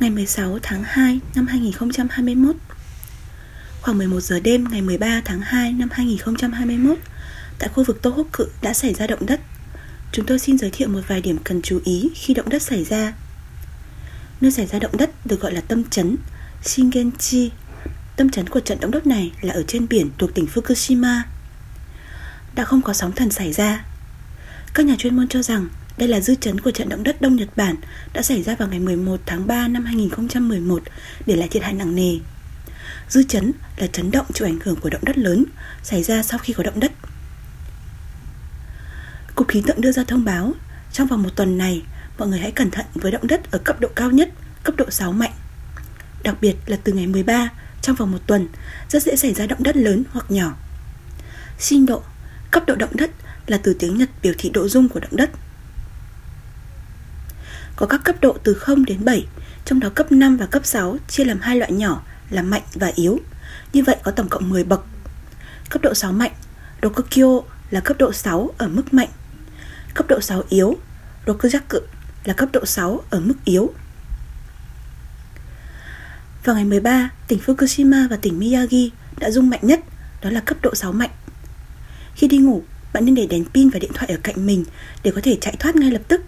ngày 16 tháng 2 năm 2021 Khoảng 11 giờ đêm ngày 13 tháng 2 năm 2021 Tại khu vực Tohoku đã xảy ra động đất. Chúng tôi xin giới thiệu một vài điểm cần chú ý khi động đất xảy ra. Nơi xảy ra động đất được gọi là tâm chấn, Shingenchi. Tâm chấn của trận động đất này là ở trên biển thuộc tỉnh Fukushima. Đã không có sóng thần xảy ra. Các nhà chuyên môn cho rằng đây là dư chấn của trận động đất Đông Nhật Bản đã xảy ra vào ngày 11 tháng 3 năm 2011 để lại thiệt hại nặng nề. Dư chấn là chấn động chịu ảnh hưởng của động đất lớn xảy ra sau khi có động đất. Cục khí tượng đưa ra thông báo trong vòng một tuần này mọi người hãy cẩn thận với động đất ở cấp độ cao nhất, cấp độ 6 mạnh. Đặc biệt là từ ngày 13 trong vòng một tuần rất dễ xảy ra động đất lớn hoặc nhỏ. Sinh độ, cấp độ động đất là từ tiếng Nhật biểu thị độ rung của động đất có các cấp độ từ 0 đến 7, trong đó cấp 5 và cấp 6 chia làm hai loại nhỏ là mạnh và yếu. Như vậy có tổng cộng 10 bậc. Cấp độ 6 mạnh, Rokokyo là cấp độ 6 ở mức mạnh. Cấp độ 6 yếu, Rokujaku là cấp độ 6 ở mức yếu. Vào ngày 13, tỉnh Fukushima và tỉnh Miyagi đã rung mạnh nhất, đó là cấp độ 6 mạnh. Khi đi ngủ, bạn nên để đèn pin và điện thoại ở cạnh mình để có thể chạy thoát ngay lập tức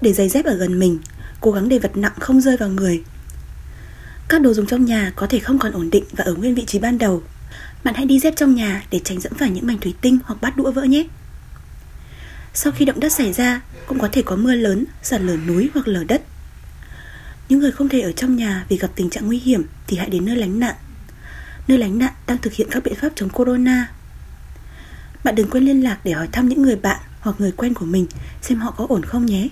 để giày dép ở gần mình Cố gắng để vật nặng không rơi vào người. Các đồ dùng trong nhà có thể không còn ổn định và ở nguyên vị trí ban đầu. Bạn hãy đi dép trong nhà để tránh dẫm phải những mảnh thủy tinh hoặc bát đũa vỡ nhé. Sau khi động đất xảy ra cũng có thể có mưa lớn, sạt lở núi hoặc lở đất. Những người không thể ở trong nhà vì gặp tình trạng nguy hiểm thì hãy đến nơi lánh nạn. Nơi lánh nạn đang thực hiện các biện pháp chống corona. Bạn đừng quên liên lạc để hỏi thăm những người bạn hoặc người quen của mình xem họ có ổn không nhé.